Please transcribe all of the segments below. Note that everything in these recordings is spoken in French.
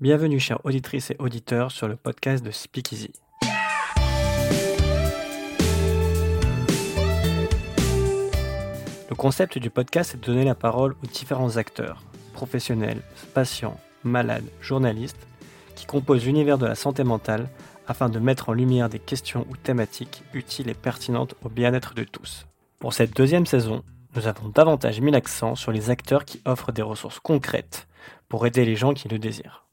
Bienvenue chères auditrices et auditeurs sur le podcast de Speakeasy. Le concept du podcast est de donner la parole aux différents acteurs, professionnels, patients, malades, journalistes, qui composent l'univers de la santé mentale afin de mettre en lumière des questions ou thématiques utiles et pertinentes au bien-être de tous. Pour cette deuxième saison, nous avons davantage mis l'accent sur les acteurs qui offrent des ressources concrètes pour aider les gens qui le désirent.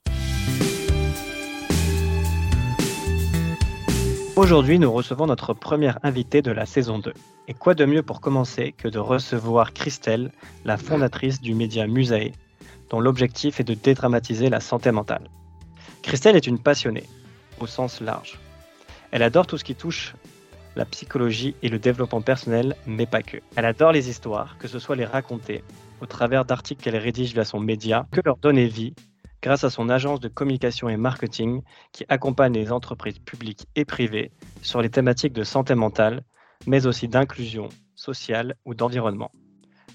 Aujourd'hui, nous recevons notre première invitée de la saison 2. Et quoi de mieux pour commencer que de recevoir Christelle, la fondatrice du média Musae, dont l'objectif est de dédramatiser la santé mentale. Christelle est une passionnée, au sens large. Elle adore tout ce qui touche la psychologie et le développement personnel, mais pas que. Elle adore les histoires, que ce soit les raconter, au travers d'articles qu'elle rédige via son média, que leur donner vie, grâce à son agence de communication et marketing qui accompagne les entreprises publiques et privées sur les thématiques de santé mentale, mais aussi d'inclusion sociale ou d'environnement.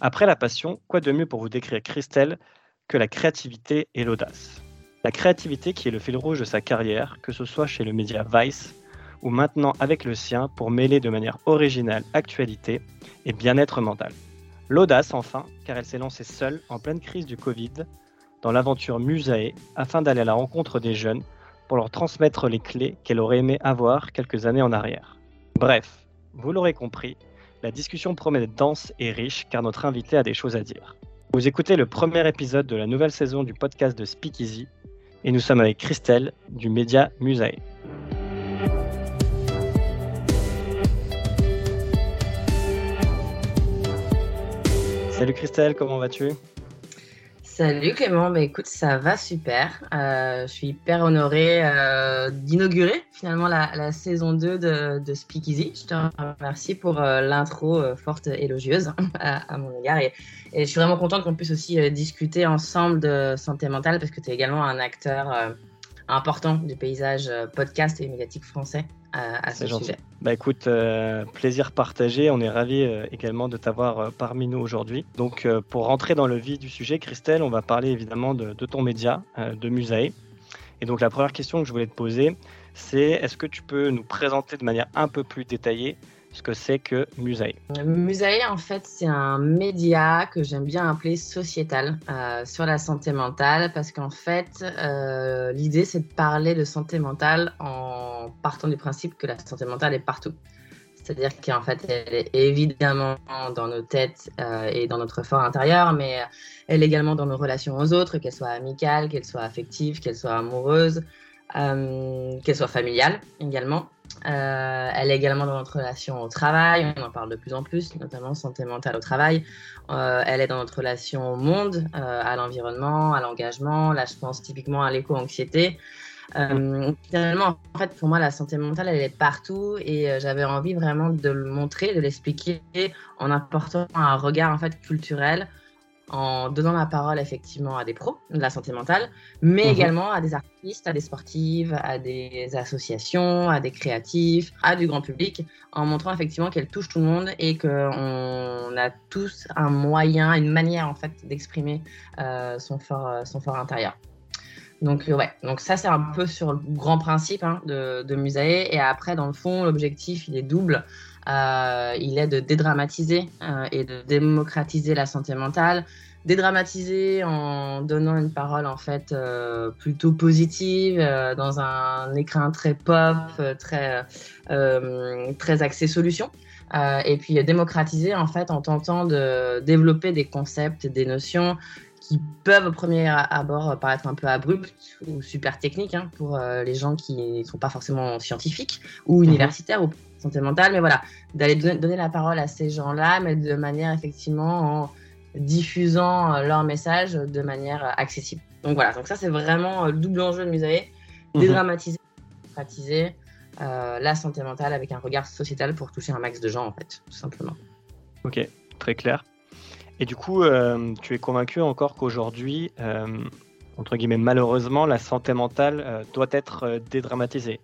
Après la passion, quoi de mieux pour vous décrire Christelle que la créativité et l'audace? La créativité qui est le fil rouge de sa carrière, que ce soit chez le média Vice ou maintenant avec le sien pour mêler de manière originale actualité et bien-être mental. L'audace enfin, car elle s'est lancée seule en pleine crise du Covid dans l'aventure Musae afin d'aller à la rencontre des jeunes pour leur transmettre les clés qu'elle aurait aimé avoir quelques années en arrière. Bref, vous l'aurez compris, la discussion promet d'être dense et riche car notre invité a des choses à dire. Vous écoutez le premier épisode de la nouvelle saison du podcast de Speakeasy et nous sommes avec Christelle du média Musae. Salut Christelle, comment vas-tu? Salut Clément, bah, écoute, ça va super. Euh, je suis hyper honorée euh, d'inaugurer finalement la, saison 2 de, de Speakeasy. Je te remercie pour euh, l'intro forte élogieuse à, mon égard. Et, et, je suis vraiment contente qu'on puisse aussi discuter ensemble de santé mentale parce que tu es également un acteur important du paysage podcast et médiatique français à, ce sujet. Bah écoute, euh, plaisir partagé. On est ravis euh, également de t'avoir euh, parmi nous aujourd'hui. Donc pour rentrer dans le vif du sujet, Christelle, on va parler évidemment de, de ton média, de Musae. Et donc la première question que je voulais te poser, c'est est-ce que tu peux nous présenter de manière un peu plus détaillée ce que c'est que Musae. Musae, en fait, c'est un média que j'aime bien appeler sociétal euh, sur la santé mentale parce qu'en fait, euh, l'idée, c'est de parler de santé mentale en partant du principe que la santé mentale est partout. C'est-à-dire qu'en fait, elle est évidemment dans nos têtes euh, et dans notre fort intérieur, mais elle est également dans nos relations aux autres, qu'elles soient amicales, qu'elles soient affectives, qu'elles soient amoureuses, qu'elles soient familiales également. Euh, elle est également dans notre relation au travail, on en parle de plus en plus, notamment santé mentale au travail. Euh, elle est dans notre relation au monde, euh, à l'environnement, à l'engagement. Là, je pense typiquement à l'éco-anxiété. finalement, en fait, pour moi, la santé mentale, elle est partout et j'avais envie vraiment de le montrer, de l'expliquer en apportant un regard en fait culturel en donnant la parole effectivement à des pros de la santé mentale, mais mhm. également à des artistes, à des sportives, à des associations, à des créatifs, à du grand public, en montrant effectivement qu'elle touche tout le monde et qu'on a tous un moyen, une manière en fait d'exprimer euh, son, fort, euh, son fort intérieur. Donc euh, ouais, donc ça c'est un peu sur le grand principe hein, de, de Musae. Et après, dans le fond, l'objectif il est double. Euh, il est de dédramatiser euh, et de démocratiser la santé mentale, dédramatiser en donnant une parole en fait euh, plutôt positive dans un écrin très pop, très très axé solution. et puis démocratiser en fait en tentant de développer des concepts, des notions qui peuvent au premier abord paraître un peu abruptes ou super techniques hein, pour les gens qui ne sont pas forcément scientifiques ou mhm. universitaires ou santé mentale, mais voilà, d'aller donner la parole à ces gens-là, mais de manière effectivement en diffusant euh, leur message de manière euh, accessible. Donc voilà, donc ça c'est vraiment euh, le double enjeu de Musae, mhm. dédramatiser, démocratiser la santé mentale avec un regard sociétal pour toucher un max de gens en fait, tout simplement. Ok, très clair. Et du coup, tu es convaincu encore qu'aujourd'hui, entre guillemets, malheureusement, la santé mentale doit être dédramatisée?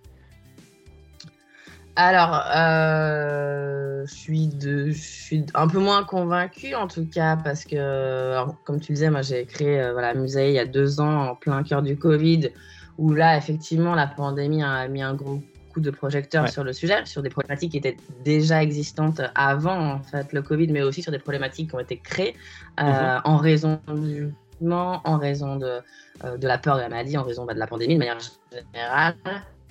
Alors, euh, je, suis de, je suis un peu moins convaincue en tout cas parce que, comme tu disais, moi j'ai créé euh, voilà, Musée il y a deux ans en plein cœur du Covid où là, effectivement, la pandémie a mis un gros coup de projecteur sur le sujet, sur des problématiques qui étaient déjà existantes avant en fait le Covid, mais aussi sur des problématiques qui ont été créées euh, mhm. en raison du en raison de, euh, de la peur de la maladie, en raison bah, de la pandémie de manière générale,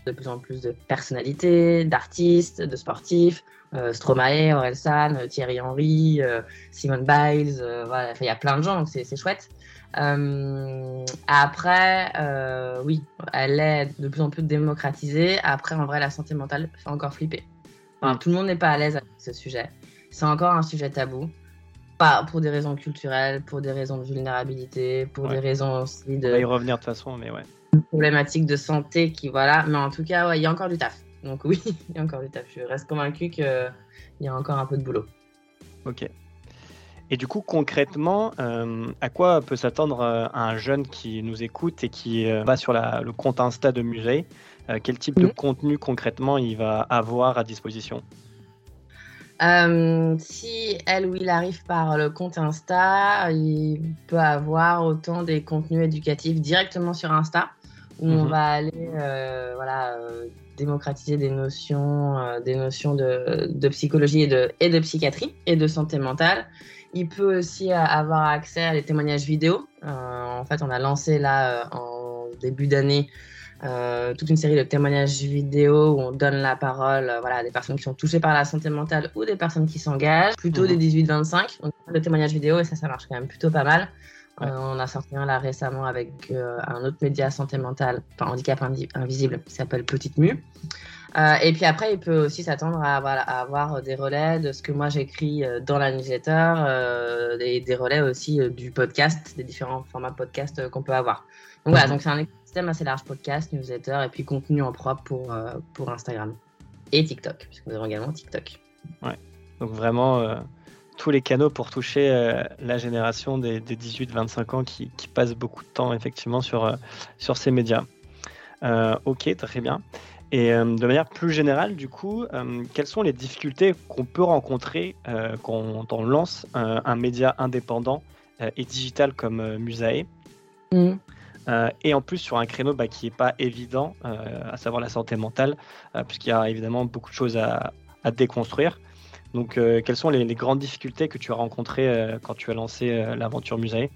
de plus en plus de personnalités, d'artistes, de sportifs, euh, Stromae, Orelsan, Thierry Henry, euh, Simone Biles, voilà, il y a plein de gens, donc c'est chouette. Euh, après, euh, oui, elle est de plus en plus démocratisée. Après, en vrai, la santé mentale fait encore flipper. Mm. Tout le monde n'est pas à l'aise avec ce sujet. C'est encore un sujet tabou. Pas pour des raisons culturelles, pour des raisons de vulnérabilité, pour des raisons aussi de. On va y revenir de toute façon, mais ouais. Problématiques de santé qui, voilà. Mais en tout cas, ouais, il y a encore du taf. Donc oui, il y a encore du taf. Je reste convaincu qu'il y a encore un peu de boulot. Ok. Et du coup, concrètement, euh, à quoi peut s'attendre euh, un jeune qui nous écoute et qui euh, va sur le compte Insta de Musée Quel type de mhm. contenu concrètement il va avoir à disposition? Si elle ou il arrive par le compte Insta, il peut avoir autant des contenus éducatifs directement sur Insta, où on mhm. va aller voilà, démocratiser des notions, des notions de, de psychologie et de, et de psychiatrie et de santé mentale. Il peut aussi avoir accès à des témoignages vidéo. Euh, en fait, on a lancé là euh, en début d'année euh, toute une série de témoignages vidéo où on donne la parole voilà, à des personnes qui sont touchées par la santé mentale ou des personnes qui s'engagent, plutôt des 18-25. Donc, le témoignage vidéo, et ça, ça marche quand même plutôt pas mal. On a sorti un là récemment avec un autre média santé mentale, enfin handicap invisible, qui s'appelle Petite Mue. Euh, et puis après, il peut aussi s'attendre à, avoir des relais de ce que moi j'écris euh, dans la newsletter, euh, des, relais aussi du podcast, des différents formats podcast qu'on peut avoir. Donc voilà, donc c'est un écosystème assez large podcast, newsletter et puis contenu en propre pour, pour Instagram et TikTok, puisque nous avons également TikTok. Ouais, donc vraiment tous les canaux pour toucher la génération des, des 18-25 ans qui, qui passent beaucoup de temps effectivement sur, sur ces médias. ok, très bien. Et euh, de manière plus générale, du coup, euh, quelles sont les difficultés qu'on peut rencontrer euh, quand on lance un média indépendant et digital comme Musae? Mm. et en plus sur un créneau bah, qui n'est pas évident, à savoir la santé mentale, puisqu'il y a évidemment beaucoup de choses à, déconstruire. Donc, quelles sont les, les, grandes difficultés que tu as rencontrées quand tu as lancé l'aventure Musae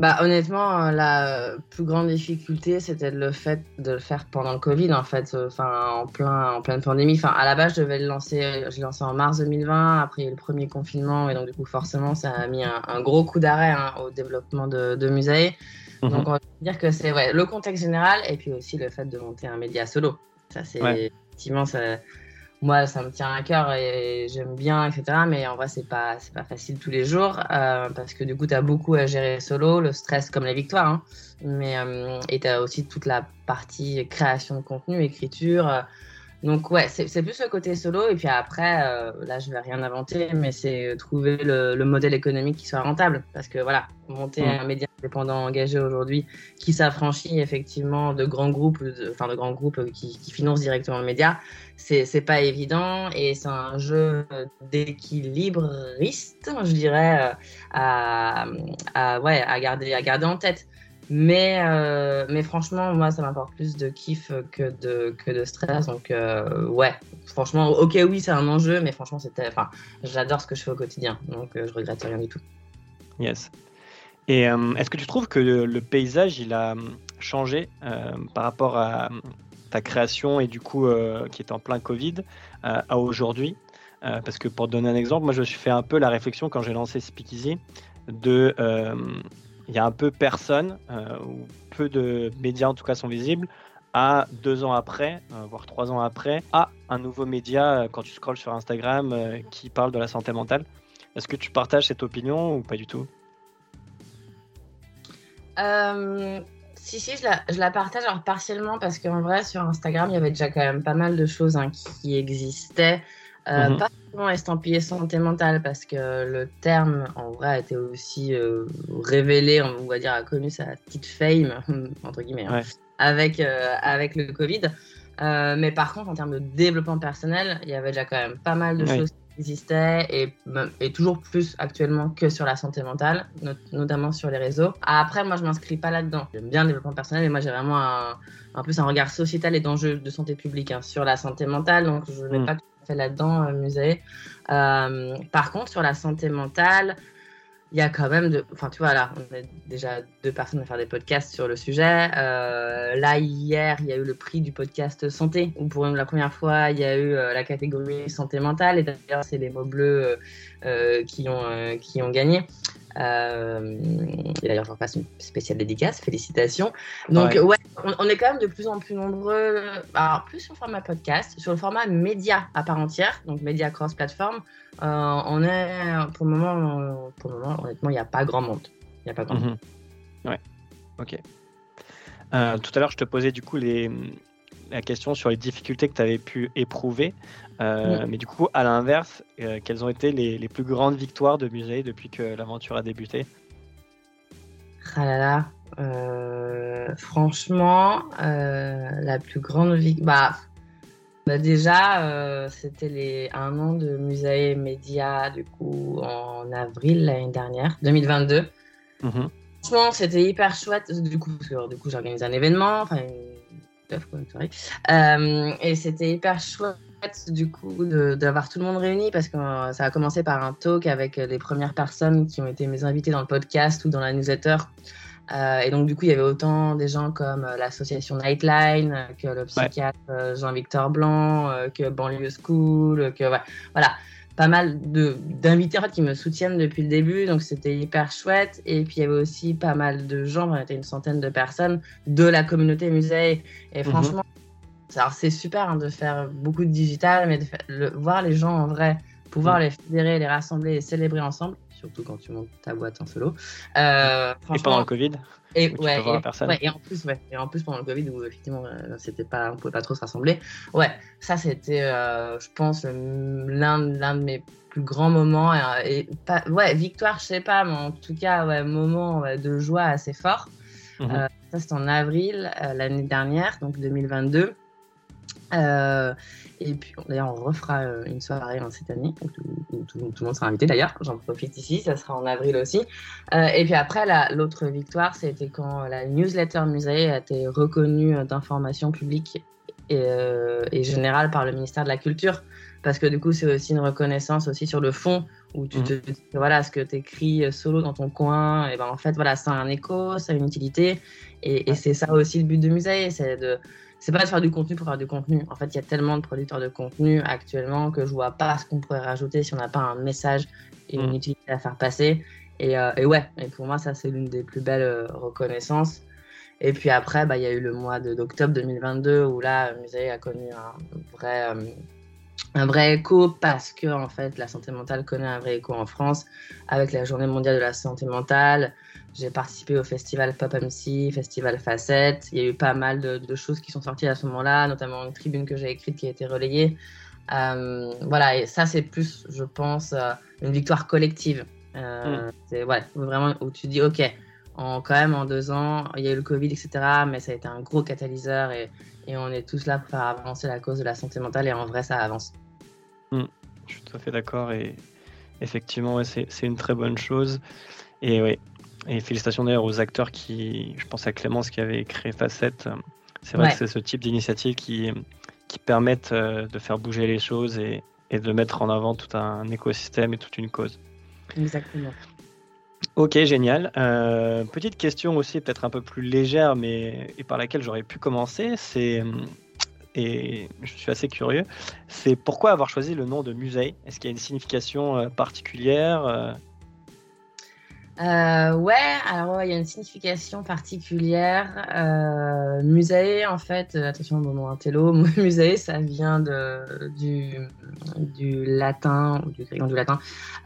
bah, honnêtement, euh, la plus grande difficulté, c'était le fait de le faire pendant le Covid, en fait, euh, enfin, en, plein, en pleine pandémie. Enfin, à la base, je devais le lancer, je l'ai lancé en mars 2020, après le premier confinement, et donc, du coup, forcément, ça a mis un, gros coup d'arrêt hein, au développement de, de Musée. Mhm. Donc, on va dire que c'est ouais, le contexte général, et puis aussi le fait de monter un média solo. Ça, c'est effectivement, ça, moi, ça me tient à cœur et j'aime bien, etc. Mais en vrai, c'est pas, c'est pas facile tous les jours euh, parce que du coup, tu as beaucoup à gérer solo, le stress comme la victoire. Hein. Mais, euh, et tu as aussi toute la partie création de contenu, écriture. Euh, donc ouais, c'est plus le côté solo. Et puis après, euh, là, je vais rien inventer, mais c'est trouver le, le, modèle économique qui soit rentable. Parce que voilà, monter mm. un média indépendant engagé aujourd'hui qui s'affranchit effectivement de grands groupes, enfin de, grands groupes qui, qui, financent directement le média, c'est pas évident. Et c'est un jeu d'équilibriste, je dirais, euh, à, à, ouais, à, garder, à garder en tête. Mais, euh, mais franchement, moi, ça m'apporte plus de kiff que de, que de stress. Donc, euh, ouais, franchement, ok, oui, c'est un enjeu, mais franchement, c'était, enfin, j'adore ce que je fais au quotidien. Donc, euh, je regrette rien du tout. Yes. Et est-ce que tu trouves que le, paysage, il a changé par rapport à ta création et du coup, qui est en plein Covid, à aujourd'hui? Parce que pour te donner un exemple, moi, je fait un peu la réflexion quand j'ai lancé Speakeasy de il y a un peu personne, euh, ou peu de médias en tout cas sont visibles, à deux ans après, euh, voire trois ans après, à un nouveau média euh, quand tu scrolles sur Instagram qui parle de la santé mentale. Est-ce que tu partages cette opinion ou pas du tout? Si, si, je la, partage alors partiellement parce qu'en vrai, sur Instagram, il y avait déjà quand même pas mal de choses hein, qui existaient. Euh, mhm. Pas seulement estampillé santé mentale, parce que le terme, en vrai, a été aussi euh, révélé, on va dire, a connu sa petite fame, entre guillemets, hein, avec, euh, avec le Covid. mais par contre, en termes de développement personnel, il y avait déjà quand même pas mal de choses qui existaient et, et, toujours plus actuellement que sur la santé mentale, notamment sur les réseaux. Après, moi, je m'inscris pas là-dedans. J'aime bien le développement personnel, mais moi, j'ai vraiment un, un, plus un regard sociétal et d'enjeux de santé publique hein, sur la santé mentale, donc je ne vais mm. pas là-dedans, euh, musée. Euh, par contre, sur la santé mentale, il y a quand même de. Enfin, tu vois, là, on est déjà deux personnes à faire des podcasts sur le sujet. Euh, là, hier, il y a eu le prix du podcast santé, où pour la première fois, il y a eu la catégorie santé mentale. Et d'ailleurs, c'est les mots bleus qui, ont, qui ont gagné. Et d'ailleurs, j'en passe une spéciale dédicace. Félicitations. Donc, ouais, on, est quand même de plus en plus nombreux. Alors, plus sur le format podcast, sur le format média à part entière, donc média cross-platform. Euh, on est, pour le moment, pour le moment honnêtement, il n'y a pas grand monde. Il n'y a pas grand monde. Mhm. Ouais, ok. Euh, tout à l'heure, je te posais du coup les, la question sur les difficultés que tu avais pu éprouver. Euh, mais du coup, à l'inverse, quelles ont été les, les, plus grandes victoires de musée depuis que l'aventure a débuté? Ah là là. franchement, la plus grande victoire. Bah, bah, déjà, euh, c'était les un an de Musée Média, du coup, en avril l'année dernière, 2022. Mhm. Franchement, c'était hyper chouette. Du coup, du coup, j'ai organisé un événement, enfin, une euh, et c'était hyper chouette du coup d'avoir tout le monde réuni parce que euh, ça a commencé par un talk avec les premières personnes qui ont été mes invités dans le podcast ou dans la newsletter. Euh, et donc, du coup, il y avait autant des gens comme euh, l'association Nightline, euh, que le psychiatre Jean-Victor Blanc, que Banlieue School, que voilà, pas mal d'invités en fait, qui me soutiennent depuis le début. Donc, c'était hyper chouette. Et puis, il y avait aussi pas mal de gens, on était une centaine de personnes de la communauté musée. Et mhm. franchement, c'est super hein, de faire beaucoup de digital, mais de voir les gens en vrai, pouvoir mhm. les fédérer, les rassembler et célébrer ensemble surtout quand tu montes ta boîte en solo. Euh, et pendant le Covid et, ouais, et, en plus, ouais, et en plus pendant le Covid où effectivement euh, c'était pas, on pouvait pas trop se rassembler. Ouais, ça c'était, euh, je pense, l'un l'un de mes plus grands moments et, pas, ouais, victoire, je sais pas, mais en tout cas, ouais, moment de joie assez fort. Mhm. ça c'était en avril l'année dernière, donc 2022. Euh, et puis, d'ailleurs, on refera euh, une soirée hein, cette année, où tout, le monde sera invité d'ailleurs. J'en profite ici, ça sera en avril aussi. Euh, et puis après, l'autre victoire, c'était quand la newsletter musée a été reconnue d'information publique et, et, générale par le ministère de la Culture. Parce que du coup, c'est aussi une reconnaissance aussi sur le fond, où tu te mmh. dis, voilà, ce que tu écris solo dans ton coin, et ben en fait, voilà, ça a un écho, ça a une utilité. Et, et c'est ça aussi le but de musée, c'est de c'est pas de faire du contenu pour faire du contenu. En fait, il y a tellement de producteurs de contenu actuellement que je vois pas ce qu'on pourrait rajouter si on n'a pas un message et une mm. utilité à faire passer. Et, euh, et ouais, et pour moi, ça, c'est l'une des plus belles euh, reconnaissances. Et puis après, bah, il y a eu le mois d'octobre 2022 où là, musée a connu un vrai, euh, un vrai écho parce que en fait, la santé mentale connaît un vrai écho en France avec la Journée mondiale de la santé mentale. J'ai participé au festival Pop MC, festival Facette. Il y a eu pas mal de, choses qui sont sorties à ce moment-là, notamment une tribune que j'ai écrite qui a été relayée. Euh, voilà, et ça, c'est plus, je pense, euh, une victoire collective. Euh, mm. C'est ouais, vraiment où tu dis, OK, en, quand même en deux ans, il y a eu le Covid, etc., mais ça a été un gros catalyseur et, et on est tous là pour faire avancer la cause de la santé mentale et en vrai, ça avance. Mm. Je suis tout à fait d'accord et effectivement, c'est une très bonne chose. Et oui, et félicitations d'ailleurs aux acteurs qui, je pense à Clémence qui avait créé Facette. C'est vrai que c'est ce type d'initiative qui, qui permettent euh, de faire bouger les choses et, et, de mettre en avant tout un écosystème et toute une cause. Exactement. Ok, génial. Euh, petite question aussi, peut-être un peu plus légère, mais et par laquelle j'aurais pu commencer, c'est et je suis assez curieux, c'est pourquoi avoir choisi le nom de musée? Est-ce qu'il y a une signification euh, particulière euh, ouais, alors il y a une signification particulière. Euh, musée, en fait, euh, attention au moment intello, musée, ça vient de, du, du latin, du grec, du latin,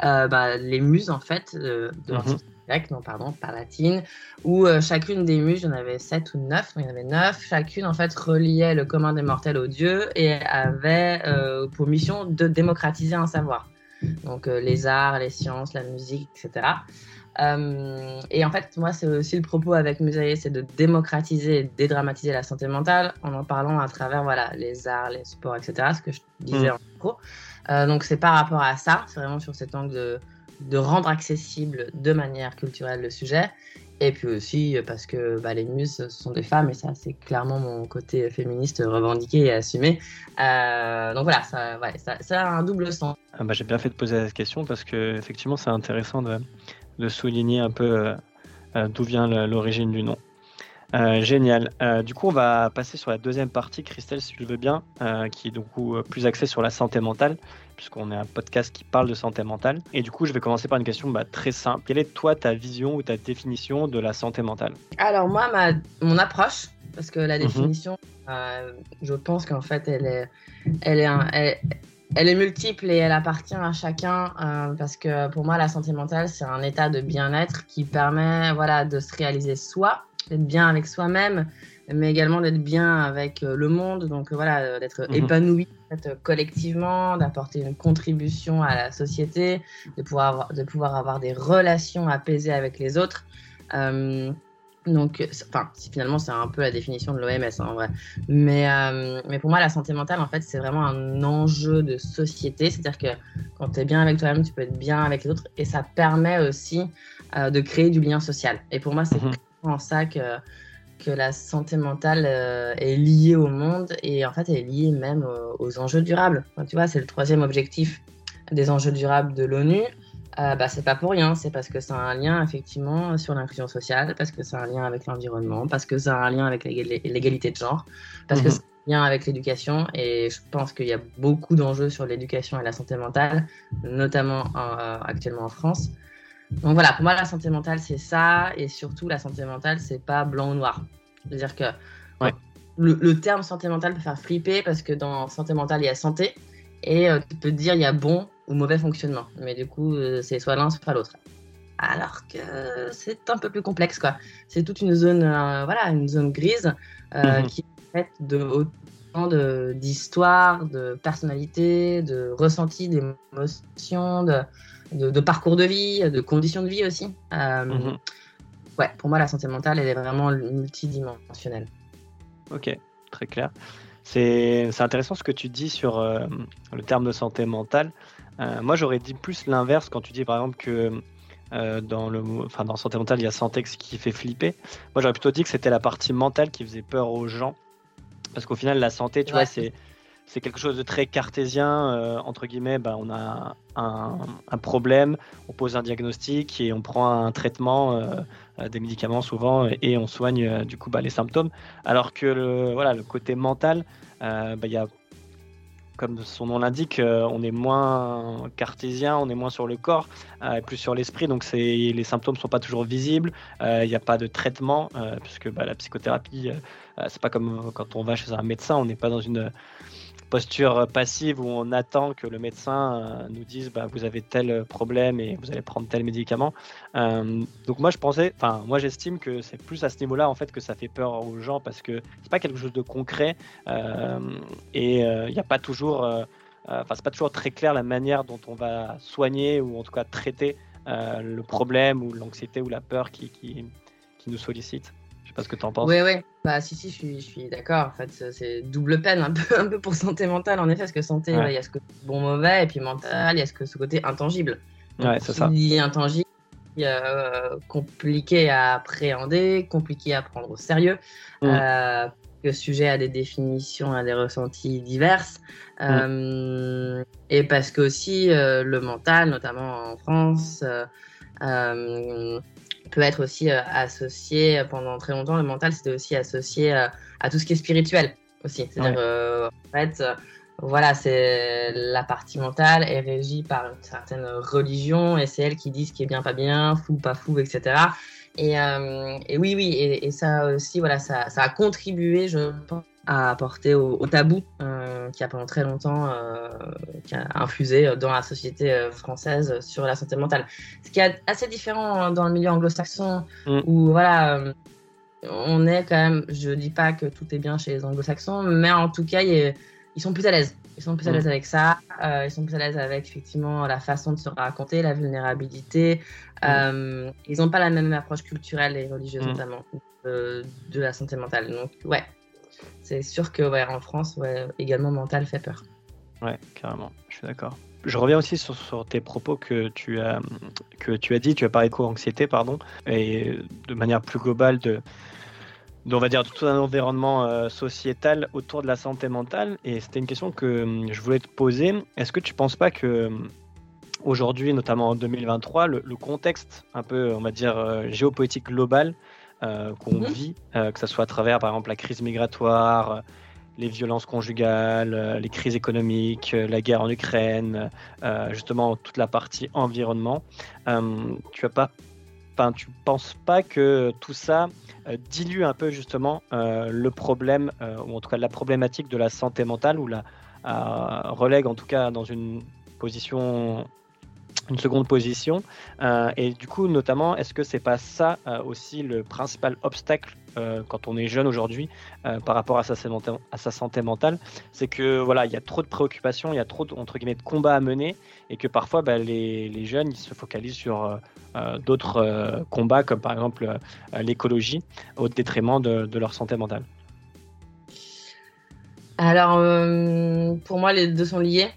euh, bah, les muses, en fait, de, de mm non, pardon, pas latine, où chacune des muses, il y en avait sept ou neuf, il y en avait neuf, chacune, en fait, reliait le commun des mortels aux dieux et avait pour mission de démocratiser un savoir. Donc, les arts, les sciences, la musique, etc. Euh, et en fait, moi, c'est aussi le propos avec Musaïe, c'est de démocratiser et dédramatiser la santé mentale en en parlant à travers voilà, les arts, les sports, etc. Ce que je disais mm. en gros. Euh, donc, c'est par rapport à ça, c'est vraiment sur cet angle de, de rendre accessible de manière culturelle le sujet. Et puis aussi parce que bah, les muses sont des femmes, et ça, c'est clairement mon côté féministe revendiqué et assumé. Euh, donc voilà, ça, ouais, ça, ça, a un double sens. Ah bah, J'ai bien fait de poser cette question parce que effectivement, c'est intéressant de, de souligner un peu euh, euh, d'où vient l'origine du nom. Euh, génial. du coup, on va passer sur la deuxième partie, Christelle, si tu le veux bien, qui est du coup plus axée sur la santé mentale, puisqu'on est un podcast qui parle de santé mentale. Et du coup, je vais commencer par une question bah, très simple. Quelle est toi ta vision ou ta définition de la santé mentale? Alors moi, ma, mon approche, parce que la mhm. définition, je pense qu'en fait, elle est, elle est, un, elle est multiple et elle appartient à chacun euh, parce que pour moi, la santé mentale, c'est un état de bien-être qui permet voilà, de se réaliser soi, d'être bien avec soi-même, mais également d'être bien avec euh, le monde, donc voilà, d'être mhm. épanoui collectivement, d'apporter une contribution à la société, de pouvoir avoir, de pouvoir avoir des relations apaisées avec les autres. Euh, donc, enfin, finalement, c'est un peu la définition de l'OMS hein, en vrai. Mais, euh, mais pour moi, la santé mentale, en fait, c'est vraiment un enjeu de société. C'est-à-dire que quand tu es bien avec toi-même, tu peux être bien avec les autres. Et ça permet aussi euh, de créer du lien social. Et pour moi, c'est mm en ça que, que la santé mentale euh, est liée au monde. Et en fait, elle est liée même aux, enjeux durables. tu vois, c'est le troisième objectif des enjeux durables de l'ONU. Euh, bah, c'est pas pour rien, c'est parce que ça a un lien effectivement sur l'inclusion sociale, parce que ça a un lien avec l'environnement, parce que ça a un lien avec l'égalité de genre, parce que ça a un lien avec l'éducation. Et je pense qu'il y a beaucoup d'enjeux sur l'éducation et la santé mentale, notamment euh, actuellement en France. Donc voilà, pour moi, la santé mentale, c'est ça, et surtout, la santé mentale, c'est pas blanc ou noir. C'est-à-dire que le, le, terme santé mentale peut faire flipper parce que dans santé mentale, il y a santé, et euh, tu peux te dire il y a bon ou mauvais fonctionnement. Mais du coup, euh, c'est soit l'un, soit l'autre. Alors que c'est un peu plus complexe, quoi. C'est toute une zone, euh, voilà, une zone grise mhm. qui est faite de autant d'histoire, de, personnalité, de ressenti, d'émotions, de, de, parcours de vie, de conditions de vie aussi. Mhm. Ouais, pour moi, la santé mentale, elle est vraiment multidimensionnelle. Ok, très clair. C'est intéressant ce que tu dis sur euh, le terme de santé mentale. Euh, moi, j'aurais dit plus l'inverse quand tu dis par exemple que euh, dans, le, enfin, dans santé mentale, il y a santé qui fait flipper. Moi, j'aurais plutôt dit que c'était la partie mentale qui faisait peur aux gens. Parce qu'au final, la santé, tu vois, c'est c'est quelque chose de très cartésien. entre guillemets, bah, on a un, problème, on pose un diagnostic et on prend un traitement, des médicaments souvent, et, on soigne du coup bah, les symptômes. Alors que le, voilà, le côté mental, bah, il y a comme son nom l'indique, euh, on est moins cartésien, on est moins sur le corps, euh, plus sur l'esprit, donc les symptômes ne sont pas toujours visibles, euh, il n'y a pas de traitement, puisque la psychothérapie, c'est pas comme quand on va chez un médecin, on n'est pas dans une posture passive où on attend que le médecin euh, nous dise bah, vous avez tel problème et vous allez prendre tel médicament. Euh, donc moi je pensais, enfin moi j'estime que c'est plus à ce niveau-là en fait que ça fait peur aux gens parce que c'est pas quelque chose de concret euh, et il n'y a pas toujours, enfin c'est pas toujours très clair la manière dont on va soigner ou en tout cas traiter le problème ou l'anxiété ou la peur qui, qui nous sollicite sais pas ce que tu en penses. Oui, oui. Bah, si, si, je suis, je suis d'accord. En fait, c'est double peine un peu, un peu pour santé mentale, en effet, parce que santé, il y a ce côté bon-mauvais, et puis mental, il y a ce, ce côté intangible. ouais, c'est ça. intangible, euh, compliqué à appréhender, compliqué à prendre au sérieux. Mm. Euh, le sujet a des définitions, a des ressentis diverses. Mm. Euh, et parce que aussi euh, le mental, notamment en France, euh, peut être aussi euh, associé euh, pendant très longtemps. Le mental, c'était aussi associé euh, à tout ce qui est spirituel aussi. C'est-à-dire, en fait, voilà, c'est la partie mentale est régie par une certaine religion et c'est elle qui dit ce qui est bien, pas bien, fou, pas fou, etc. Et, et oui, oui, et, et, ça aussi, voilà, ça, ça a contribué, je pense, à apporter au, tabou euh, qui a pendant très longtemps euh, qui a infusé dans la société euh, française sur la santé mentale. Ce qui est assez différent dans le milieu anglo-saxon mm. où voilà on est quand même, je dis pas que tout est bien chez les anglo-saxons, mais en tout cas ils sont plus à l'aise. Ils sont plus à Mm. l'aise avec ça. euh, ils sont plus à l'aise avec effectivement la façon de se raconter, la vulnérabilité. Euh, ils n'ont pas la même approche culturelle et religieuse Mm. notamment de, de la santé mentale. Donc ouais, c'est sûr que ouais, en France, ouais, également mental fait peur. Ouais, carrément, je suis d'accord. Je reviens aussi sur, sur tes propos que tu as que tu as dit, tu as parlé de co-anxiété, pardon, et de manière plus globale de, on va dire tout un environnement euh, sociétal autour de la santé mentale. Et c'était une question que hum, je voulais te poser. Est-ce que tu penses pas que hum, aujourd'hui, notamment en 2023, le, le contexte un peu, on va dire euh, géopolitique global euh, qu'on Mhm. vit, que ce soit à travers par exemple la crise migratoire, les violences conjugales, les crises économiques, la guerre en Ukraine, justement toute la partie environnement. Euh, tu as pas, enfin, tu penses pas que tout ça euh, dilue un peu justement euh, le problème, euh, ou en tout cas la problématique de la santé mentale, ou la relègue en tout cas dans une position une seconde position. Euh, et du coup, notamment, est-ce que c'est pas ça euh, aussi le principal obstacle euh, quand on est jeune aujourd'hui par rapport à sa, santé- à sa santé mentale? C'est que voilà, il y a trop de préoccupations, il y a trop de, entre guillemets de combats à mener, et que parfois bah, les, les jeunes ils se focalisent sur d'autres combats, comme par exemple l'écologie, au détriment de, de leur santé mentale. Alors, pour moi, les deux sont liés.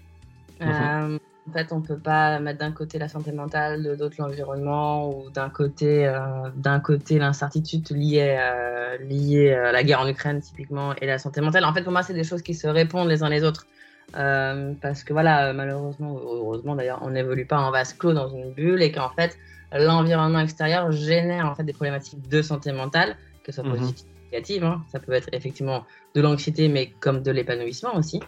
Mhm. Euh, en fait, on peut pas mettre d'un côté la santé mentale, de l'autre l'environnement, ou d'un côté, euh, d'un côté l'incertitude liée, euh, liée à la guerre en Ukraine typiquement et la santé mentale. En fait, pour moi, c'est des choses qui se répondent les uns les autres. Euh, parce que voilà, malheureusement, heureusement d'ailleurs, on n'évolue pas en vase clos dans une bulle et qu'en fait, l'environnement extérieur génère en fait des problématiques de santé mentale, que ce soit Mhm. positives ou négatives. hein. Ça peut être effectivement de l'anxiété, mais comme de l'épanouissement aussi,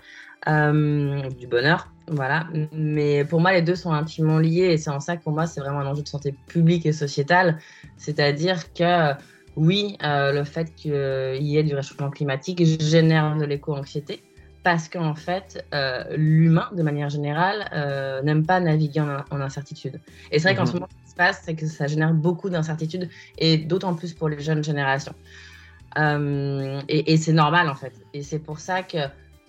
euh, du bonheur, voilà. Mais pour moi, les deux sont intimement liés et c'est en ça que pour moi, c'est vraiment un enjeu de santé publique et sociétale. C'est-à-dire que oui, euh, le fait qu'il y ait du réchauffement climatique génère de l'éco-anxiété parce qu'en fait, euh, l'humain, de manière générale, euh, n'aime pas naviguer en, en incertitude. Et c'est vrai qu'en Mhm. ce moment, ce qui se passe, c'est que ça génère beaucoup d'incertitudes et d'autant plus pour les jeunes générations. Euh, et et c'est normal en fait. Et c'est pour ça que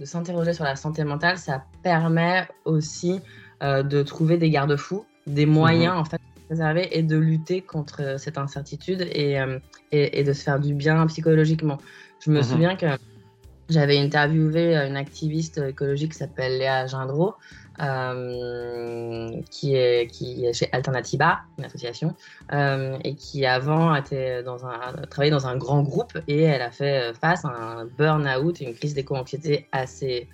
de s'interroger sur la santé mentale, ça permet aussi euh, de trouver des garde-fous, des moyens en fait de se préserver et de lutter contre euh, cette incertitude et, euh, et, et de se faire du bien psychologiquement. Je me Mhm. souviens que j'avais interviewé une activiste écologique qui s'appelle Léa Gindreau, qui, est, qui est chez Alternativa, une association, euh, et qui avant était dans un, travaillait dans un grand groupe et elle a fait face à un burn-out une crise d'éco-anxiété assez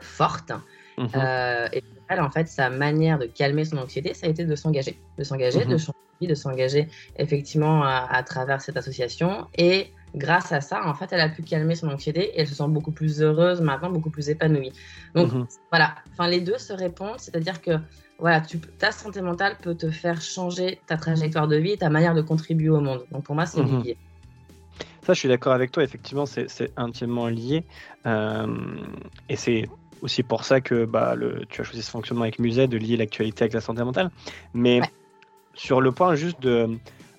forte. Mhm. Euh, et pour elle, en fait, sa manière de calmer son anxiété, ça a été de s'engager, de s'engager, Mhm. de changer, de s'engager effectivement à, à travers cette association. Et grâce à ça, en fait, elle a pu calmer son anxiété et elle se sent beaucoup plus heureuse maintenant, beaucoup plus épanouie. Donc Mhm. voilà, enfin les deux se répondent, c'est-à-dire que voilà, tu, ta santé mentale peut te faire changer ta trajectoire de vie, et ta manière de contribuer au monde. Donc pour moi, c'est Mhm. lié. Ça, je suis d'accord avec toi. Effectivement, c'est c'est intimement lié. Euh, et c'est aussi pour ça que bah, le, tu as choisi ce fonctionnement avec Musée, de lier l'actualité avec la santé mentale. Mais Ouais. sur le point juste de,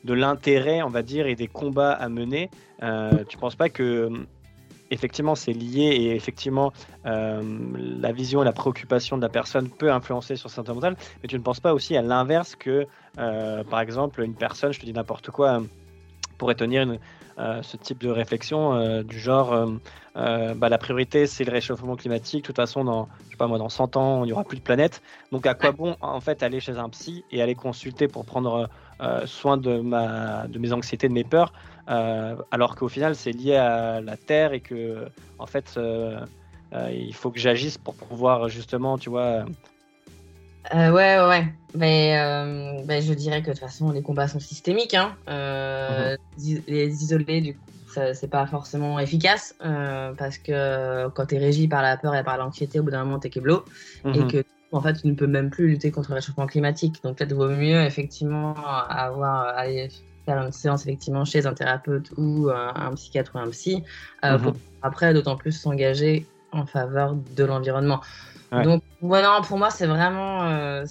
de l'intérêt, on va dire, et des combats à mener, euh, tu penses pas que effectivement c'est lié et effectivement euh, la vision et la préoccupation de la personne peut influencer sur sa santé mentale, mais tu ne penses pas aussi à l'inverse que, euh, par exemple, une personne, je te dis n'importe quoi, pourrait tenir une, euh, ce type de réflexion euh, du genre euh, euh, bah, la priorité c'est le réchauffement climatique. De toute façon dans je sais pas moi dans 100 ans il n'y aura plus de planète. Donc à quoi bon en fait aller chez un psy et aller consulter pour prendre euh, soin de ma de mes anxiétés de mes peurs euh, alors qu'au final c'est lié à la terre et que en fait euh, euh, il faut que j'agisse pour pouvoir justement tu vois Euh, ouais, ouais, ouais. Mais euh, ben, je dirais que de toute façon, les combats sont systémiques. Hein. Euh, is- Les isoler, du coup, c'est pas forcément efficace euh, parce que quand tu es régi par la peur et par l'anxiété, au bout d'un moment, t'es keblo et Mhm. que en fait, tu ne peux même plus lutter contre le réchauffement climatique. Donc peut-être vaut mieux effectivement avoir aller faire une séance effectivement chez un thérapeute ou un, un psychiatre ou un psy euh, Mhm. pour après d'autant plus s'engager en faveur de l'environnement. Ouais. Donc, non, pour moi, c'est vraiment. euh,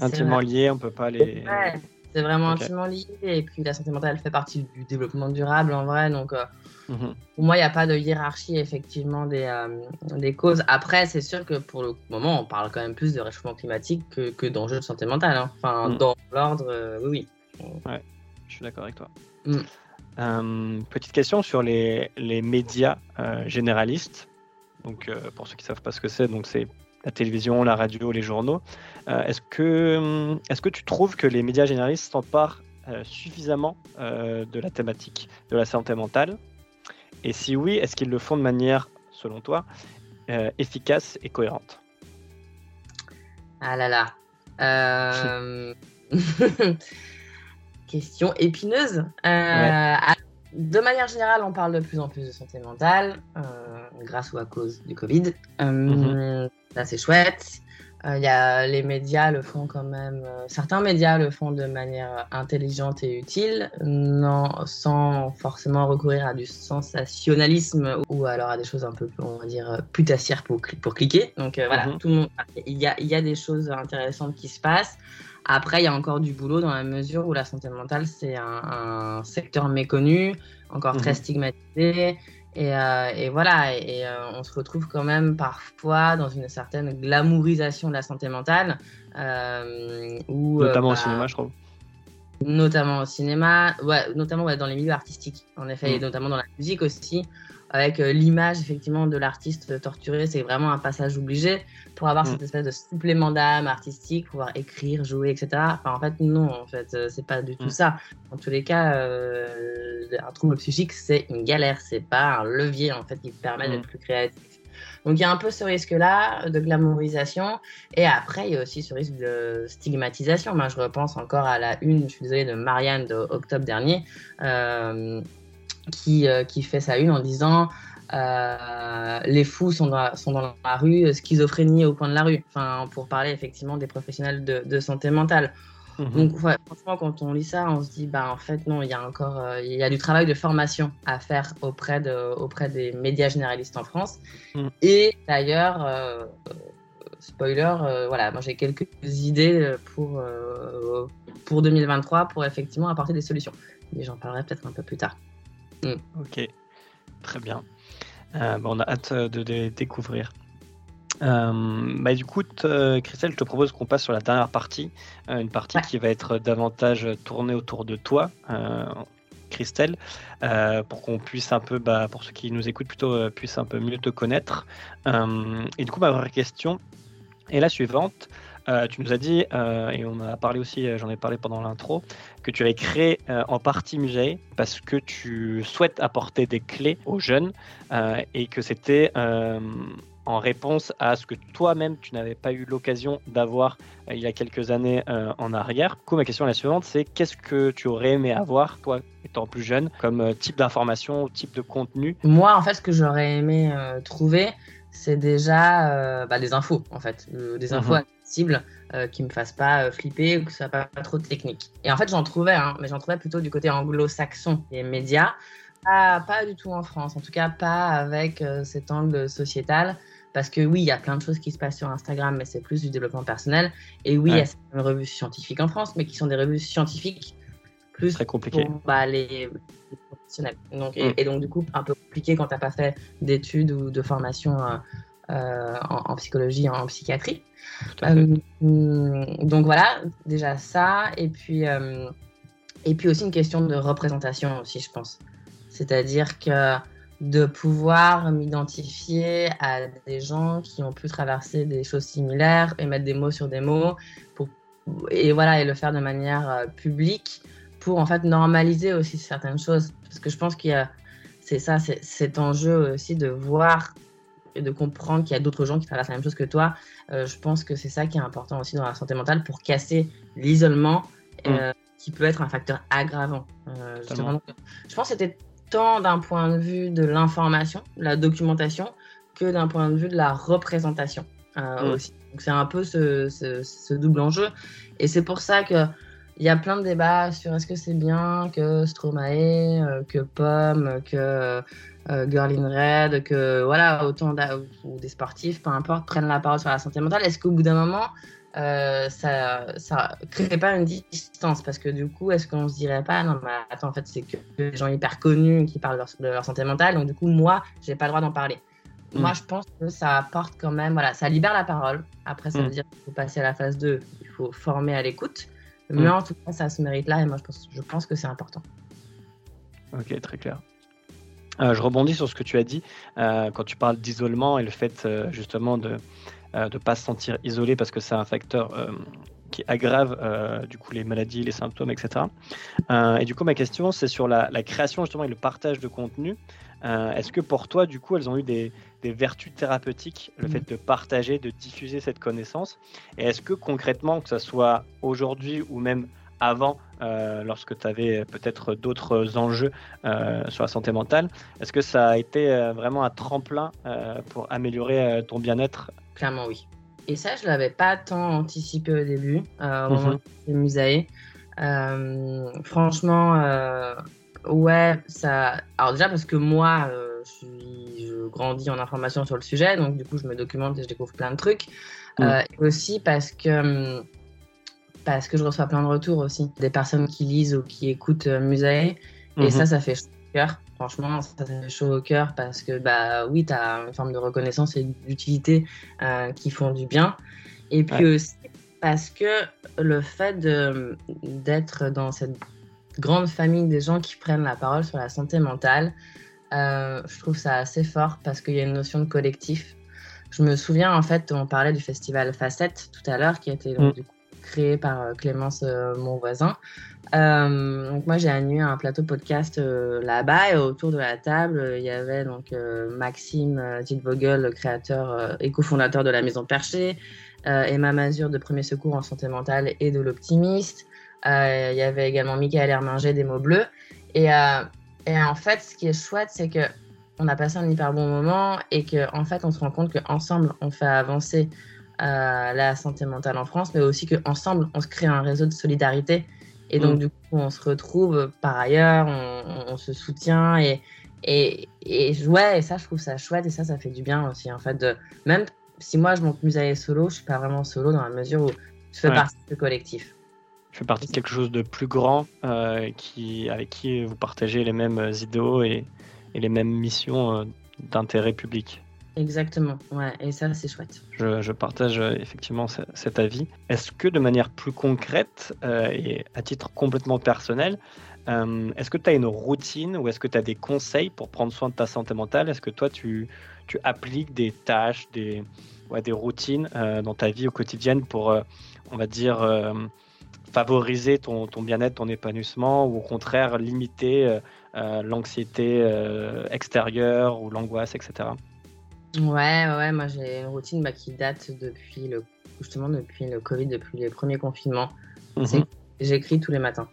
intimement vrai. lié on peut pas les Ouais, C'est vraiment intimement lié. Et puis la santé mentale fait partie du développement durable en vrai. Donc euh, mhm. pour moi, il n'y a pas de hiérarchie effectivement des, euh, des causes. Après, c'est sûr que pour le moment, on parle quand même plus de réchauffement climatique que, que d'enjeux de santé mentale. Hein. Enfin, mhm. dans l'ordre, euh, oui, oui. Ouais, je suis d'accord avec toi. Mm. petite question sur les, les médias généralistes. Donc, pour ceux qui ne savent pas ce que c'est, donc c'est la télévision, la radio, les journaux. Euh, est-ce que, hum, est que tu trouves que les médias généralistes s'emparent euh, suffisamment euh, de la thématique de la santé mentale? Et si oui, est-ce qu'ils le font de manière, selon toi, efficace et cohérente? Ah là là. Question épineuse. De manière générale, on parle de plus en plus de santé mentale, grâce ou à cause du Covid. Ça, c'est chouette. Il euh, y a les médias le font quand même. Euh, certains médias le font de manière intelligente et utile, non, sans forcément recourir à du sensationnalisme ou alors à des choses un peu, on va dire, putassières pour, pour cliquer. Donc euh, voilà, mhm. tout le monde. Il y a, y a des choses intéressantes qui se passent. Après, il y a encore du boulot dans la mesure où la santé mentale, c'est un, secteur méconnu, encore très mhm. Euh, et, voilà, et, euh, on se retrouve quand même parfois dans une certaine glamourisation de la santé mentale. Euh, notamment au bah, cinéma, je trouve. Notamment au cinéma, ouais, notamment dans les milieux artistiques, en effet, et mm. notamment dans la musique aussi avec euh, l'image effectivement de l'artiste torturé, c'est vraiment un passage obligé pour avoir mm. cette espèce de supplément d'âme artistique, pouvoir écrire, jouer, etc. Enfin, en fait, non, en fait, euh, c'est pas du tout mm. ça. En tous les cas, euh, un trouble psychique, c'est une galère, c'est pas un levier en fait qui permet d'être mm. plus créatif. Donc il y a un peu ce risque-là de glamourisation. Et après, il y a aussi ce risque de stigmatisation. Moi, je repense encore à la une, je suis désolée, de Marianne de octobre dernier. Euh, qui, euh, qui fait sa une en disant euh, les fous sont dans, sont dans la rue, schizophrénie au coin de la rue, enfin, pour parler effectivement des professionnels de, de santé mentale. Mhm. Donc, franchement, quand on lit ça, on se dit, bah, en fait, non, il y a encore euh, y a du travail de formation à faire auprès, de, auprès des médias généralistes en France. Mhm. Et d'ailleurs, spoiler, voilà, moi j'ai quelques idées pour, pour 2023 pour effectivement apporter des solutions. Mais j'en parlerai peut-être un peu plus tard. Mm. Ok, très bien. Euh, on a hâte de, découvrir. Euh, bah, du coup, Christelle, je te propose qu'on passe sur la dernière partie, euh, une partie qui va être davantage tournée autour de toi, Christelle, pour qu'on puisse un peu, bah, pour ceux qui nous écoutent plutôt, puissent un peu mieux te connaître. et du coup, ma vraie question est la suivante. Euh, tu nous as dit, euh, et on a parlé aussi, euh, j'en ai parlé pendant l'intro, que tu avais créé en partie Musée parce que tu souhaites apporter des clés aux jeunes et que c'était en réponse à ce que toi-même tu n'avais pas eu l'occasion d'avoir il y a quelques années en arrière. Du coup, ma question est la suivante, c'est qu'est-ce que tu aurais aimé avoir, toi étant plus jeune, comme type d'information, type de contenu? Moi, en fait, ce que j'aurais aimé trouver, c'est déjà bah, des infos, en fait, des infos mhm cible euh, qui me fasse pas euh, flipper ou que ce soit pas, trop technique. Et en fait, j'en trouvais, hein, mais j'en trouvais plutôt du côté anglo-saxon des médias, pas, pas, du tout en France, en tout cas pas avec euh, cet angle sociétal. Parce que oui, il y a plein de choses qui se passent sur Instagram, mais c'est plus du développement personnel. Et oui, il y a certaines revues scientifiques en France, mais qui sont des revues scientifiques plus Très compliquées. bah, les, Donc, mm. et, donc, du coup, un peu compliqué quand tu n'as pas fait d'études ou de formation euh, en, psychologie, en, psychiatrie. Euh, donc voilà, déjà ça. Et puis, euh, et puis aussi une question de représentation aussi, je pense. C'est-à-dire que de pouvoir m'identifier à des gens qui ont pu traverser des choses similaires et mettre des mots sur des mots pour, et voilà et le faire de manière publique pour en fait normaliser aussi certaines choses parce que je pense qu'il y a c'est ça c'est cet enjeu aussi de voir et de comprendre qu'il y a d'autres gens qui traversent la même chose que toi. Euh, je pense que c'est ça qui est important aussi dans la santé mentale pour casser l'isolement euh, mm. qui peut être un facteur aggravant. Euh, je pense que c'était tant d'un point de vue de l'information, la documentation, que d'un point de vue de la représentation mm. aussi. Donc c'est un peu ce, ce, double enjeu. Et c'est pour ça que il y a plein de débats sur est-ce que c'est bien que Stromae, que Pomme, que euh, Girl in Red, que voilà, autant ou des sportifs, peu importe, prennent la parole sur la santé mentale. Est-ce qu'au bout d'un moment, euh, ça ça crée pas une distance? Parce que du coup est-ce qu'on se dirait pas non mais attends en fait c'est que des gens hyper connus qui parlent de leur, santé mentale donc du coup moi j'ai pas le droit d'en parler mm. moi je pense que ça apporte quand même voilà ça libère la parole après ça mm. veut dire qu'il faut passer à la phase 2 il faut former à l'écoute mais mm. en tout cas ça se mérite là et moi je pense je pense que c'est important ok très clair euh, je rebondis sur ce que tu as dit euh, quand tu parles d'isolement et le fait justement de euh, ne pas se sentir isolé parce que c'est un facteur euh, qui aggrave euh, du coup les maladies, les symptômes, etc. et du coup, ma question, c'est sur la, création justement et le partage de contenu. Est-ce que pour toi, du coup, elles ont eu des, vertus thérapeutiques, le fait de partager, de diffuser cette connaissance Et est-ce que concrètement, que ce soit aujourd'hui ou même avant, lorsque tu avais peut-être d'autres enjeux sur la santé mentale. Est-ce que ça a été vraiment un tremplin pour améliorer ton bien-être? Clairement, oui. Et ça, je ne l'avais pas tant anticipé au début, euh, au moment mhm. Musae. Euh, franchement, euh, ouais, ça. Alors, déjà, parce que moi, je, suis... grandis en information sur le sujet, donc du coup, je me documente et je découvre plein de trucs. Et aussi parce que parce que je reçois plein de retours aussi des personnes qui lisent ou qui écoutent Musae. Et mhm. ça, ça fait cœur. Franchement, ça fait chaud au cœur parce que, bah oui, tu as une forme de reconnaissance et d'utilité euh, qui font du bien. Et puis aussi parce que le fait d'être dans cette grande famille des gens qui prennent la parole sur la santé mentale, euh, je trouve ça assez fort parce qu'il y a une notion de collectif. Je me souviens, en fait, on parlait du festival Facette tout à l'heure, qui a été mm. créé par euh, Clémence, mon voisin. Euh, donc moi j'ai animé un plateau podcast euh, là-bas et autour de la table il y avait donc euh, Maxime Tilvogel, le créateur et cofondateur de la Maison Perchée, Emma Mazur de Premier Secours en santé mentale et de l'Optimiste. il y avait également Michael Herminger des mots bleus et, et en fait ce qui est chouette c'est que on a passé un hyper bon moment et que en fait on se rend compte qu'ensemble on fait avancer la santé mentale en France mais aussi qu'ensemble on se crée un réseau de solidarité et donc, mm. du coup, on se retrouve par ailleurs, on, se soutient et, et, et, ouais, et ça, je trouve ça chouette et ça, ça fait du bien aussi. En fait, de, même si moi, je monte aller solo, je suis pas vraiment solo dans la mesure où je fais partie du collectif. Je fais partie de quelque chose de plus grand euh, qui, avec qui vous partagez les mêmes idéaux et, et les mêmes missions euh, d'intérêt public. Exactement, ouais, et ça c'est chouette. Je, partage euh, effectivement cet avis. Est-ce que de manière plus concrète euh, et à titre complètement personnel, euh, est-ce que tu as une routine ou est-ce que tu as des conseils pour prendre soin de ta santé mentale? Est-ce que toi tu, tu, appliques des tâches, des, ouais, des routines dans ta vie au quotidien pour, on va dire, favoriser ton, ton bien-être, ton épanouissement ou au contraire limiter l'anxiété extérieure ou l'angoisse, etc. Ouais, ouais, moi j'ai une routine bah, qui date depuis le, justement depuis le Covid, depuis les premiers confinements. Mhm. J'écris tous les matins.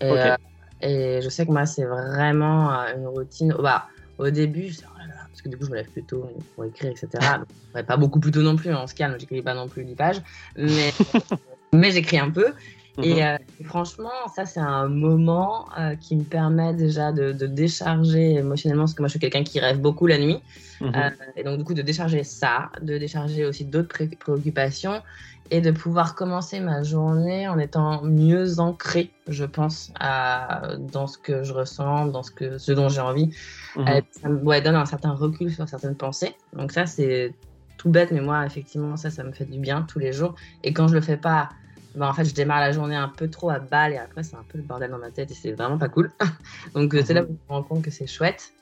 Et, euh, et, je sais que moi c'est vraiment euh, une routine. Bah, au début, je oh parce que du coup je me lève plus tôt pour écrire, etc. pas beaucoup plus tôt non plus, on se calme, j'écris pas non plus 10 pages. Mais, mais j'écris un peu. Mhm. Euh, et franchement, ça, c'est un moment euh, qui me permet déjà de, décharger émotionnellement, parce que moi, je suis quelqu'un qui rêve beaucoup la nuit. Mhm. Euh, et donc, du coup, de décharger ça, de décharger aussi d'autres préoccupations et de pouvoir commencer ma journée en étant mieux ancré, je pense, à, dans ce que je ressens, dans ce, que, ce dont j'ai envie. Mhm. ça me donne un certain recul sur certaines pensées. Donc, ça, c'est tout bête, mais moi, effectivement, ça, ça me fait du bien tous les jours. Et quand je le fais pas bah, en fait, je démarre la journée un peu trop à balle et après, c'est un peu le bordel dans ma tête et c'est vraiment pas cool. Donc, euh, c'est là où je me rends compte que c'est chouette.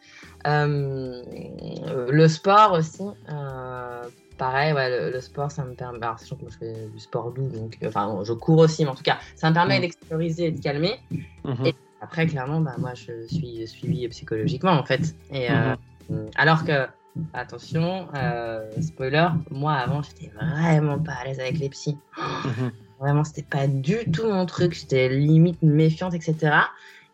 Euh, le sport aussi, euh, pareil, ouais, le, sport, ça me permet. Alors, sûr que moi, je fais du sport doux, donc, enfin, je cours aussi, mais en tout cas, ça me permet mm. d'extérioriser et de calmer. Mm-hmm. Et après, clairement, bah, moi, je suis suivie psychologiquement, en fait. Et, mm-hmm. alors que attention, spoiler, moi avant j'étais vraiment pas à l'aise avec les psys. Vraiment, c'était pas du tout mon truc. J'étais limite méfiante, etc.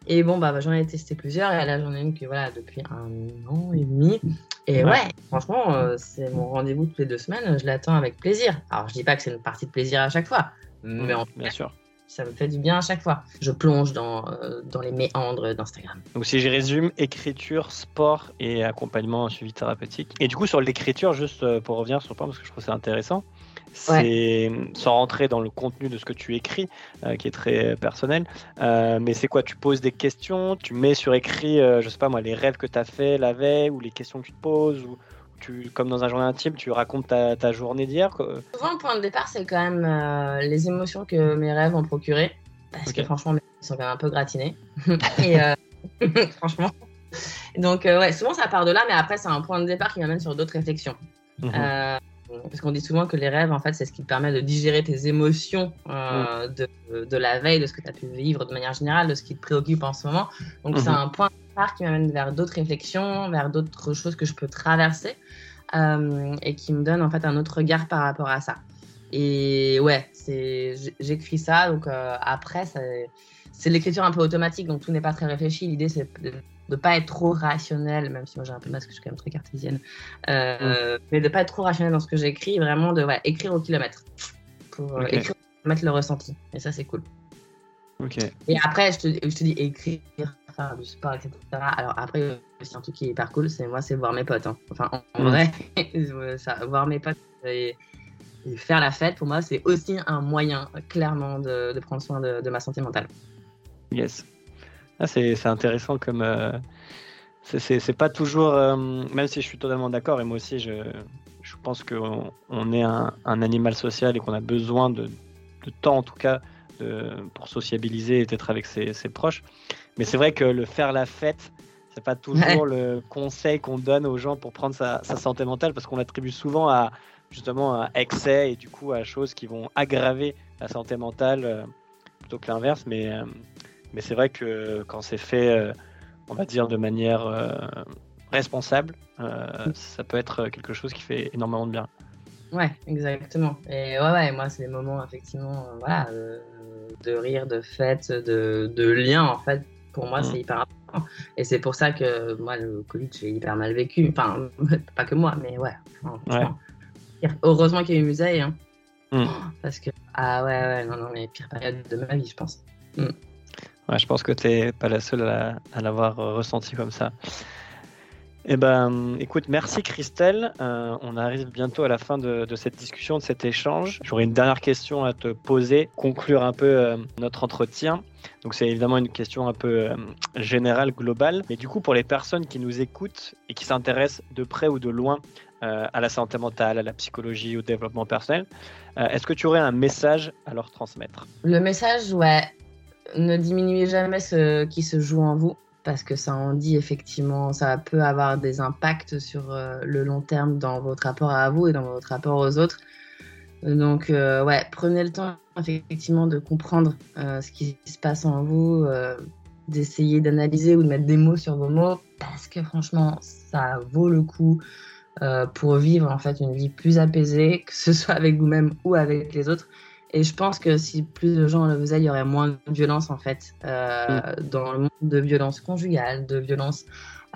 Et bon, bah, j'en ai testé plusieurs. Et là, j'en ai une que voilà, depuis un an et demi. Et ouais, franchement, euh, c'est mon rendez-vous toutes les deux semaines. Je l'attends avec plaisir. Alors, je dis pas que c'est une partie de plaisir à chaque fois. Mais en bien sûr. Ça me fait du bien à chaque fois. Je plonge dans, dans les méandres d'Instagram. Donc si je résume, écriture, sport et accompagnement suivi thérapeutique. Et du coup sur l'écriture, juste pour revenir sur le point parce que je trouve ça intéressant, c'est sans rentrer dans le contenu de ce que tu écris, euh, qui est très personnel. Euh, mais c'est quoi? Tu poses des questions, tu mets sur écrit, euh, je sais pas moi, les rêves que tu as fait la veille ou les questions que tu te poses ou tu, comme dans un journal intime, tu racontes ta, journée d'hier. Souvent, le point de départ, c'est quand même les émotions que mes rêves ont procurées, parce que franchement, ils sont quand même un peu gratinés. Et franchement. Donc, ouais, souvent ça part de là, mais après, c'est un point de départ qui m'amène sur d'autres réflexions. Mhm. Parce qu'on dit souvent que les rêves, en fait, c'est ce qui te permet de digérer tes émotions euh, mm. de, la veille, de ce que tu as pu vivre de manière générale, de ce qui te préoccupe en ce moment. Donc, c'est mm-hmm. un point de départ qui m'amène vers d'autres réflexions, vers d'autres choses que je peux traverser euh, et qui me donne, en fait, un autre regard par rapport à ça. Et ouais, j'écris ça. Donc, euh, après, c'est l'écriture un peu automatique, donc tout n'est pas très réfléchi. L'idée, c'est de pas être trop rationnel, même si moi j'ai un peu masque, je suis quand même très cartésienne, euh, mais de pas être trop rationnel dans ce que j'écris, vraiment de écrire au kilomètre, pour euh, écrire au kilomètre le ressenti. Et ça, c'est cool. Et après, je te, je te dis écrire, faire du sport, etc. Alors après, c'est un truc qui est hyper cool, c'est moi, c'est voir mes potes. Hein. Enfin, en, mm. vrai, ça, voir mes potes et, faire la fête, pour moi, c'est aussi un moyen, clairement, de, de prendre soin de, de ma santé mentale. Yes. Ah, c'est intéressant comme. Euh, c'est pas toujours. Euh, même si je suis totalement d'accord, et moi aussi, je, je pense qu'on on est un, un, animal social et qu'on a besoin de, de, temps, en tout cas, de, pour sociabiliser et être avec ses, ses proches. Mais c'est vrai que le faire la fête, c'est pas toujours le conseil qu'on donne aux gens pour prendre sa, sa santé mentale, parce qu'on l'attribue souvent à justement à excès et du coup à choses qui vont aggraver la santé mentale euh, plutôt que l'inverse. Mais mais c'est vrai que quand c'est fait, euh, on va dire, de manière euh, responsable, euh, ça peut être quelque chose qui fait énormément de bien. Ouais, exactement. Et ouais, ouais, moi, c'est des moments, effectivement, voilà, de rire, de fête, de, de lien, en fait. Pour moi, c'est mm. hyper important. Et c'est pour ça que moi, le Covid, j'ai hyper mal vécu. Enfin, pas que moi, mais ouais. Heureusement qu'il y a eu musée, hein. Mm. Parce que, ah ouais, ouais, non, non, mais pire période de ma vie, je pense. Mm je pense que tu n'es pas la seule à, l'avoir euh, ressenti comme ça. Eh ben, écoute, merci Christelle. Euh, on arrive bientôt à la fin de, cette discussion, de cet échange. J'aurais une dernière question à te poser, conclure un peu euh, notre entretien. Donc c'est évidemment une question un peu générale, globale. Mais du coup, pour les personnes qui nous écoutent et qui s'intéressent de près ou de loin à la santé mentale, à la psychologie, au développement personnel, est-ce que tu aurais un message à leur transmettre? Le message, ouais, ne diminuez jamais ce qui se joue en vous parce que ça en dit effectivement, ça peut avoir des impacts sur euh, le long terme dans votre rapport à vous et dans votre rapport aux autres. Donc, euh, ouais, prenez le temps effectivement de comprendre euh, ce qui se passe en vous, d'essayer d'analyser ou de mettre des mots sur vos mots parce que franchement, ça vaut le coup pour vivre en fait une vie plus apaisée, que ce soit avec vous-même ou avec les autres. Et je pense que si plus de gens le faisaient, il y aurait moins de violence en fait euh, mm. dans le monde de violence conjugale, de violence,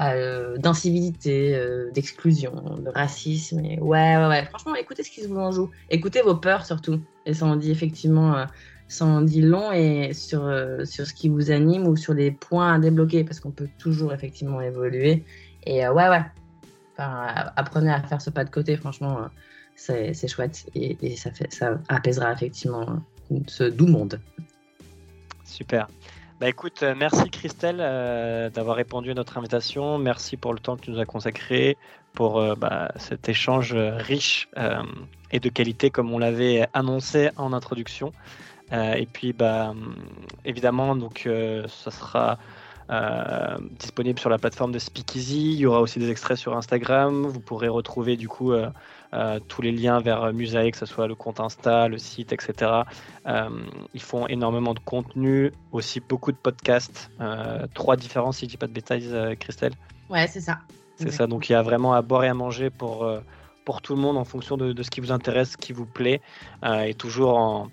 euh, d'incivilité, euh, d'exclusion, de racisme. Et ouais, ouais, ouais. Franchement, écoutez ce qui se vous en joue. Écoutez vos peurs surtout. Et ça en dit effectivement, ça en dit long et sur sur ce qui vous anime ou sur les points à débloquer parce qu'on peut toujours effectivement évoluer. Et ouais, ouais. Enfin, apprenez à faire ce pas de côté. Franchement c'est chouette et, ça, fait, ça apaisera effectivement ce doux monde. Super. Bah écoute, euh, merci Christelle euh, d'avoir répondu à notre invitation. Merci pour le temps que tu nous as consacré, pour euh, bah, cet échange riche et de qualité comme on l'avait annoncé en introduction. et puis, bah, évidemment, donc, ça sera disponible sur la plateforme de Speakeasy. Il y aura aussi des extraits sur Instagram. Vous pourrez retrouver du coup tous les liens vers Musae, que ce soit le compte Insta, le site, etc. Euh, ils font énormément de contenu, aussi beaucoup de podcasts, euh, trois différents, si je dis pas de bêtises, Christelle. Ouais, c'est ça. C'est ça, donc il y a vraiment à boire et à manger pour, pour tout le monde en fonction de, ce qui vous intéresse, ce qui vous plaît, et toujours en,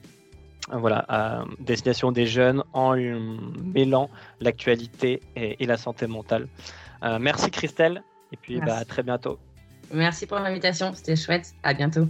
voilà, à destination des jeunes en mêlant l'actualité et, la santé mentale. merci Christelle, et puis bah, à très bientôt. Merci pour l'invitation, c'était chouette. À bientôt.